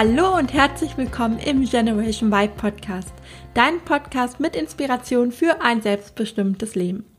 Hallo und herzlich willkommen im Generation Y Podcast, dein Podcast mit Inspiration für ein selbstbestimmtes Leben.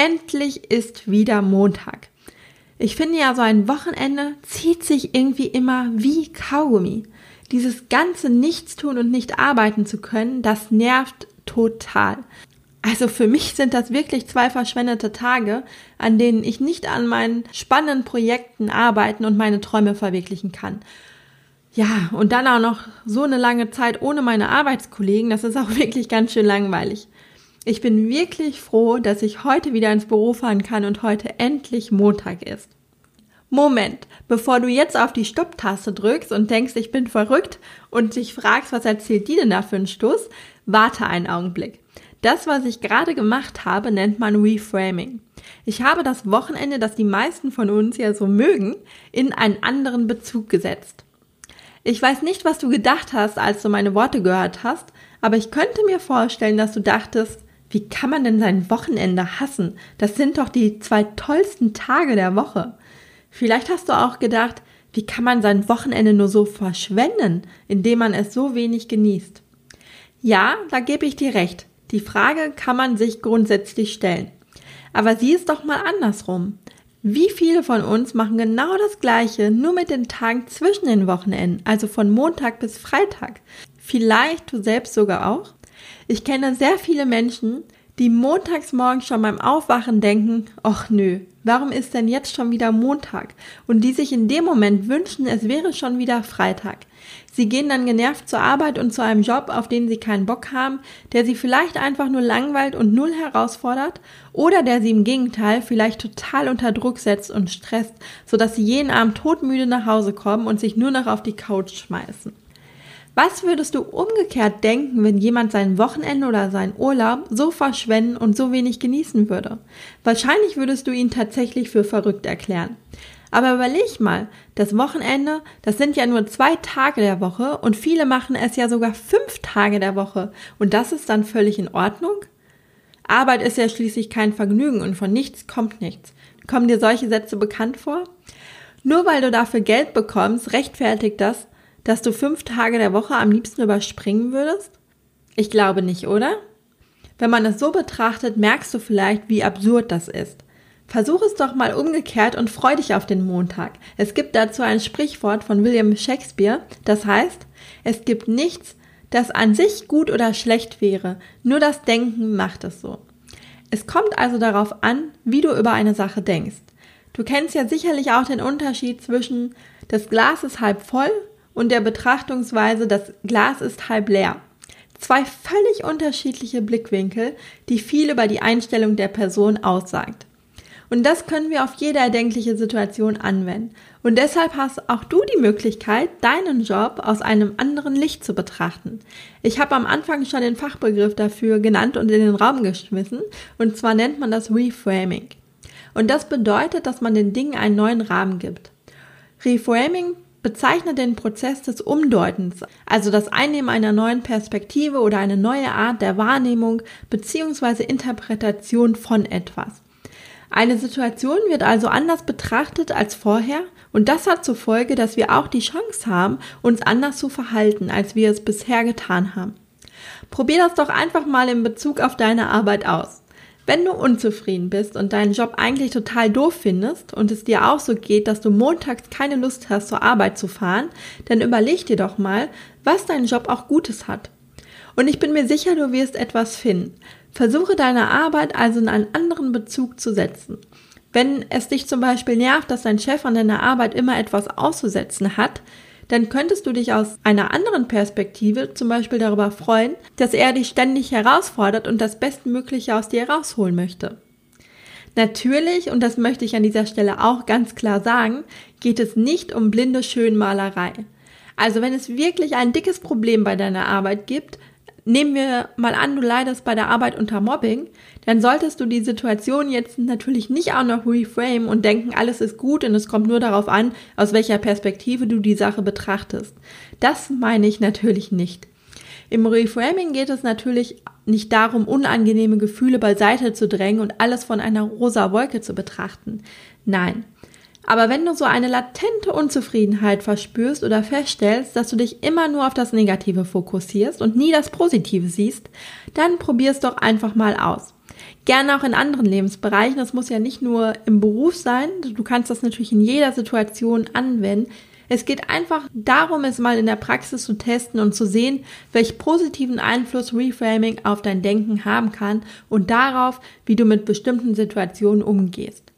Endlich ist wieder Montag. Ich finde ja, so ein Wochenende zieht sich irgendwie immer wie Kaugummi. Dieses ganze Nichtstun und nicht arbeiten zu können, das nervt total. Also für mich sind das wirklich zwei verschwendete Tage, an denen ich nicht an meinen spannenden Projekten arbeiten und meine Träume verwirklichen kann. Ja, und dann auch noch so eine lange Zeit ohne meine Arbeitskollegen, das ist auch wirklich ganz schön langweilig. Ich bin wirklich froh, dass ich heute wieder ins Büro fahren kann und heute endlich Montag ist. Moment, bevor du jetzt auf die Stopptaste drückst und denkst, ich bin verrückt und dich fragst, was erzählt die denn da für einen Stoß, warte einen Augenblick. Das, was ich gerade gemacht habe, nennt man Reframing. Ich habe das Wochenende, das die meisten von uns ja so mögen, in einen anderen Bezug gesetzt. Ich weiß nicht, was du gedacht hast, als du meine Worte gehört hast, aber ich könnte mir vorstellen, dass du dachtest, wie kann man denn sein Wochenende hassen? Das sind doch die zwei tollsten Tage der Woche. Vielleicht hast du auch gedacht, wie kann man sein Wochenende nur so verschwenden, indem man es so wenig genießt? Ja, da gebe ich dir recht. Die Frage kann man sich grundsätzlich stellen. Aber sieh es doch mal andersrum. Wie viele von uns machen genau das Gleiche, nur mit den Tagen zwischen den Wochenenden, also von Montag bis Freitag? Vielleicht du selbst sogar auch? Ich kenne sehr viele Menschen, die montags morgens schon beim Aufwachen denken, ach nö, warum ist denn jetzt schon wieder Montag? Und die sich in dem Moment wünschen, es wäre schon wieder Freitag. Sie gehen dann genervt zur Arbeit und zu einem Job, auf den sie keinen Bock haben, der sie vielleicht einfach nur langweilt und null herausfordert oder der sie im Gegenteil vielleicht total unter Druck setzt und stresst, sodass sie jeden Abend todmüde nach Hause kommen und sich nur noch auf die Couch schmeißen. Was würdest du umgekehrt denken, wenn jemand sein Wochenende oder seinen Urlaub so verschwenden und so wenig genießen würde? Wahrscheinlich würdest du ihn tatsächlich für verrückt erklären. Aber überleg mal, das Wochenende, das sind ja nur zwei Tage der Woche und viele machen es ja sogar fünf Tage der Woche und das ist dann völlig in Ordnung? Arbeit ist ja schließlich kein Vergnügen und von nichts kommt nichts. Kommen dir solche Sätze bekannt vor? Nur weil du dafür Geld bekommst, rechtfertigt das, dass du fünf Tage der Woche am liebsten überspringen würdest? Ich glaube nicht, oder? Wenn man es so betrachtet, merkst du vielleicht, wie absurd das ist. Versuch es doch mal umgekehrt und freu dich auf den Montag. Es gibt dazu ein Sprichwort von William Shakespeare, das heißt, es gibt nichts, das an sich gut oder schlecht wäre, nur das Denken macht es so. Es kommt also darauf an, wie du über eine Sache denkst. Du kennst ja sicherlich auch den Unterschied zwischen das Glas ist halb voll und der Betrachtungsweise, das Glas ist halb leer. Zwei völlig unterschiedliche Blickwinkel, die viel über die Einstellung der Person aussagt. Und das können wir auf jede erdenkliche Situation anwenden. Und deshalb hast auch du die Möglichkeit, deinen Job aus einem anderen Licht zu betrachten. Ich habe am Anfang schon den Fachbegriff dafür genannt und in den Raum geschmissen. Und zwar nennt man das Reframing. Und das bedeutet, dass man den Dingen einen neuen Rahmen gibt. Reframing bezeichnet den Prozess des Umdeutens, also das Einnehmen einer neuen Perspektive oder eine neue Art der Wahrnehmung bzw. Interpretation von etwas. Eine Situation wird also anders betrachtet als vorher und das hat zur Folge, dass wir auch die Chance haben, uns anders zu verhalten, als wir es bisher getan haben. Probier das doch einfach mal in Bezug auf deine Arbeit aus. Wenn du unzufrieden bist und deinen Job eigentlich total doof findest und es dir auch so geht, dass du montags keine Lust hast, zur Arbeit zu fahren, dann überleg dir doch mal, was dein Job auch Gutes hat. Und ich bin mir sicher, du wirst etwas finden. Versuche deine Arbeit also in einen anderen Bezug zu setzen. Wenn es dich zum Beispiel nervt, dass dein Chef an deiner Arbeit immer etwas auszusetzen hat, dann könntest du dich aus einer anderen Perspektive zum Beispiel darüber freuen, dass er dich ständig herausfordert und das Bestmögliche aus dir rausholen möchte. Natürlich, und das möchte ich an dieser Stelle auch ganz klar sagen, geht es nicht um blinde Schönmalerei. Also wenn es wirklich ein dickes Problem bei deiner Arbeit gibt, nehmen wir mal an, du leidest bei der Arbeit unter Mobbing, dann solltest du die Situation jetzt natürlich nicht auch noch reframe und denken, alles ist gut und es kommt nur darauf an, aus welcher Perspektive du die Sache betrachtest. Das meine ich natürlich nicht. Im Reframing geht es natürlich nicht darum, unangenehme Gefühle beiseite zu drängen und alles von einer rosa Wolke zu betrachten. Nein. Aber wenn du so eine latente Unzufriedenheit verspürst oder feststellst, dass du dich immer nur auf das Negative fokussierst und nie das Positive siehst, dann probier's doch einfach mal aus. Gerne auch in anderen Lebensbereichen. Das muss ja nicht nur im Beruf sein. Du kannst das natürlich in jeder Situation anwenden. Es geht einfach darum, es mal in der Praxis zu testen und zu sehen, welch positiven Einfluss Reframing auf dein Denken haben kann und darauf, wie du mit bestimmten Situationen umgehst.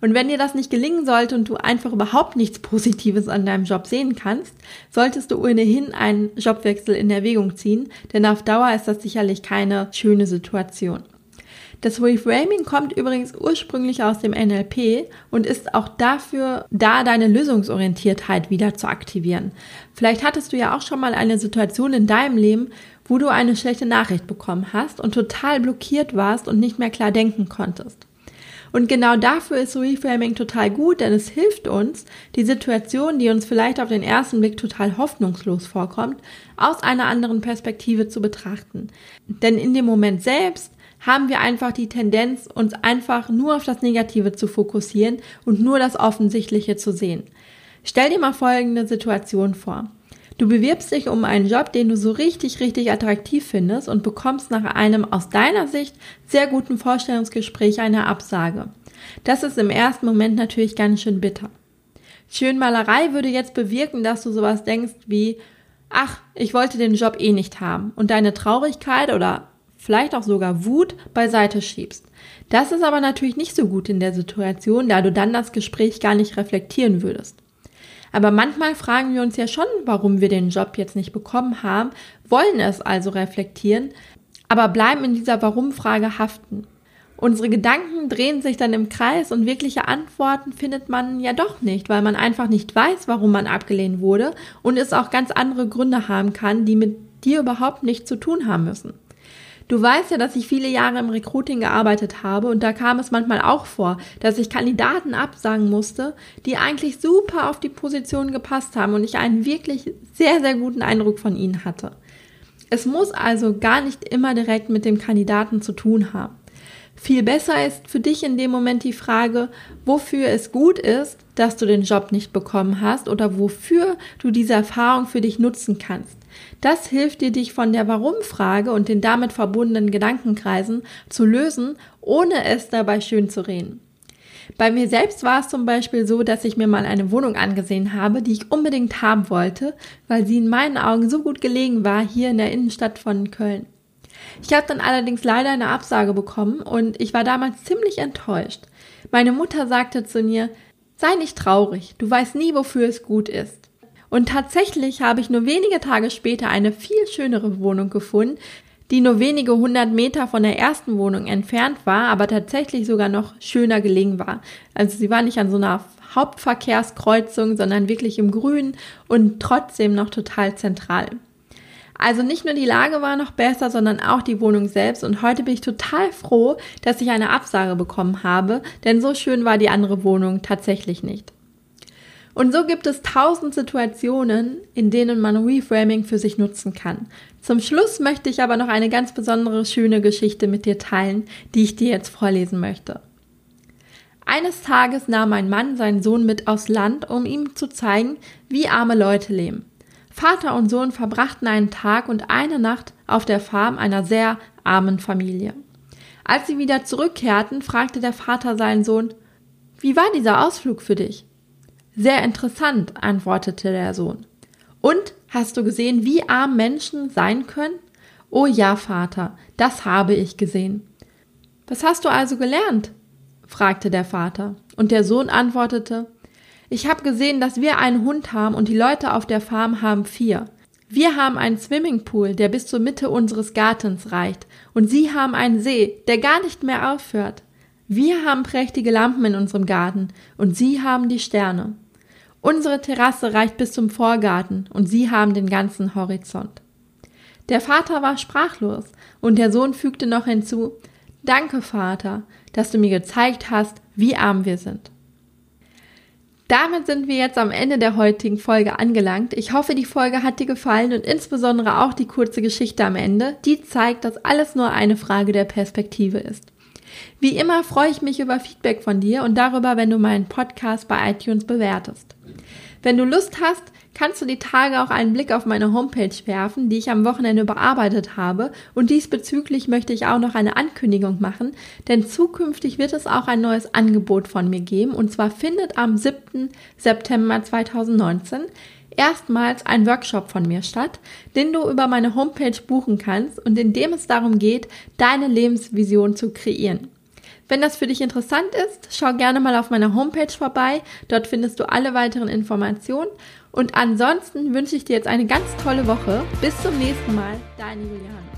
Und wenn dir das nicht gelingen sollte und du einfach überhaupt nichts Positives an deinem Job sehen kannst, solltest du ohnehin einen Jobwechsel in Erwägung ziehen, denn auf Dauer ist das sicherlich keine schöne Situation. Das Reframing kommt übrigens ursprünglich aus dem NLP und ist auch dafür da, deine Lösungsorientiertheit wieder zu aktivieren. Vielleicht hattest du ja auch schon mal eine Situation in deinem Leben, wo du eine schlechte Nachricht bekommen hast und total blockiert warst und nicht mehr klar denken konntest. Und genau dafür ist Reframing total gut, denn es hilft uns, die Situation, die uns vielleicht auf den ersten Blick total hoffnungslos vorkommt, aus einer anderen Perspektive zu betrachten. Denn in dem Moment selbst haben wir einfach die Tendenz, uns einfach nur auf das Negative zu fokussieren und nur das Offensichtliche zu sehen. Stell dir mal folgende Situation vor. Du bewirbst dich um einen Job, den du so richtig, richtig attraktiv findest und bekommst nach einem aus deiner Sicht sehr guten Vorstellungsgespräch eine Absage. Das ist im ersten Moment natürlich ganz schön bitter. Schönmalerei würde jetzt bewirken, dass du sowas denkst wie, ach, ich wollte den Job eh nicht haben und deine Traurigkeit oder vielleicht auch sogar Wut beiseite schiebst. Das ist aber natürlich nicht so gut in der Situation, da du dann das Gespräch gar nicht reflektieren würdest. Aber manchmal fragen wir uns ja schon, warum wir den Job jetzt nicht bekommen haben, wollen es also reflektieren, aber bleiben in dieser Warum-Frage haften. Unsere Gedanken drehen sich dann im Kreis und wirkliche Antworten findet man ja doch nicht, weil man einfach nicht weiß, warum man abgelehnt wurde und es auch ganz andere Gründe haben kann, die mit dir überhaupt nichts zu tun haben müssen. Du weißt ja, dass ich viele Jahre im Recruiting gearbeitet habe und da kam es manchmal auch vor, dass ich Kandidaten absagen musste, die eigentlich super auf die Position gepasst haben und ich einen wirklich sehr, sehr guten Eindruck von ihnen hatte. Es muss also gar nicht immer direkt mit dem Kandidaten zu tun haben. Viel besser ist für dich in dem Moment die Frage, wofür es gut ist, dass du den Job nicht bekommen hast oder wofür du diese Erfahrung für dich nutzen kannst. Das hilft dir, dich von der Warum-Frage und den damit verbundenen Gedankenkreisen zu lösen, ohne es dabei schön zu reden. Bei mir selbst war es zum Beispiel so, dass ich mir mal eine Wohnung angesehen habe, die ich unbedingt haben wollte, weil sie in meinen Augen so gut gelegen war hier in der Innenstadt von Köln. Ich habe dann allerdings leider eine Absage bekommen und ich war damals ziemlich enttäuscht. Meine Mutter sagte zu mir, sei nicht traurig, du weißt nie, wofür es gut ist. Und tatsächlich habe ich nur wenige Tage später eine viel schönere Wohnung gefunden, die nur wenige hundert Meter von der ersten Wohnung entfernt war, aber tatsächlich sogar noch schöner gelegen war. Also sie war nicht an so einer Hauptverkehrskreuzung, sondern wirklich im Grün und trotzdem noch total zentral. Also nicht nur die Lage war noch besser, sondern auch die Wohnung selbst. Und heute bin ich total froh, dass ich eine Absage bekommen habe, denn so schön war die andere Wohnung tatsächlich nicht. Und so gibt es tausend Situationen, in denen man Reframing für sich nutzen kann. Zum Schluss möchte ich aber noch eine ganz besondere schöne Geschichte mit dir teilen, die ich dir jetzt vorlesen möchte. Eines Tages nahm ein Mann seinen Sohn mit aufs Land, um ihm zu zeigen, wie arme Leute leben. Vater und Sohn verbrachten einen Tag und eine Nacht auf der Farm einer sehr armen Familie. Als sie wieder zurückkehrten, fragte der Vater seinen Sohn, wie war dieser Ausflug für dich? Sehr interessant, antwortete der Sohn. Und hast du gesehen, wie arm Menschen sein können? Oh ja, Vater, das habe ich gesehen. Was hast du also gelernt? fragte der Vater. Und der Sohn antwortete, ich habe gesehen, dass wir einen Hund haben und die Leute auf der Farm haben vier. Wir haben einen Swimmingpool, der bis zur Mitte unseres Gartens reicht, und sie haben einen See, der gar nicht mehr aufhört. Wir haben prächtige Lampen in unserem Garten, und sie haben die Sterne. Unsere Terrasse reicht bis zum Vorgarten und Sie haben den ganzen Horizont. Der Vater war sprachlos und der Sohn fügte noch hinzu, Danke, Vater, dass du mir gezeigt hast, wie arm wir sind. Damit sind wir jetzt am Ende der heutigen Folge angelangt. Ich hoffe, die Folge hat dir gefallen und insbesondere auch die kurze Geschichte am Ende, die zeigt, dass alles nur eine Frage der Perspektive ist. Wie immer freue ich mich über Feedback von dir und darüber, wenn du meinen Podcast bei iTunes bewertest. Wenn du Lust hast, kannst du die Tage auch einen Blick auf meine Homepage werfen, die ich am Wochenende überarbeitet habe. Und diesbezüglich möchte ich auch noch eine Ankündigung machen, denn zukünftig wird es auch ein neues Angebot von mir geben. Und zwar findet am 7. September 2019 erstmals ein Workshop von mir statt, den du über meine Homepage buchen kannst und in dem es darum geht, deine Lebensvision zu kreieren. Wenn das für dich interessant ist, schau gerne mal auf meiner Homepage vorbei. Dort findest du alle weiteren Informationen. Und ansonsten wünsche ich dir jetzt eine ganz tolle Woche. Bis zum nächsten Mal, deine Juliane.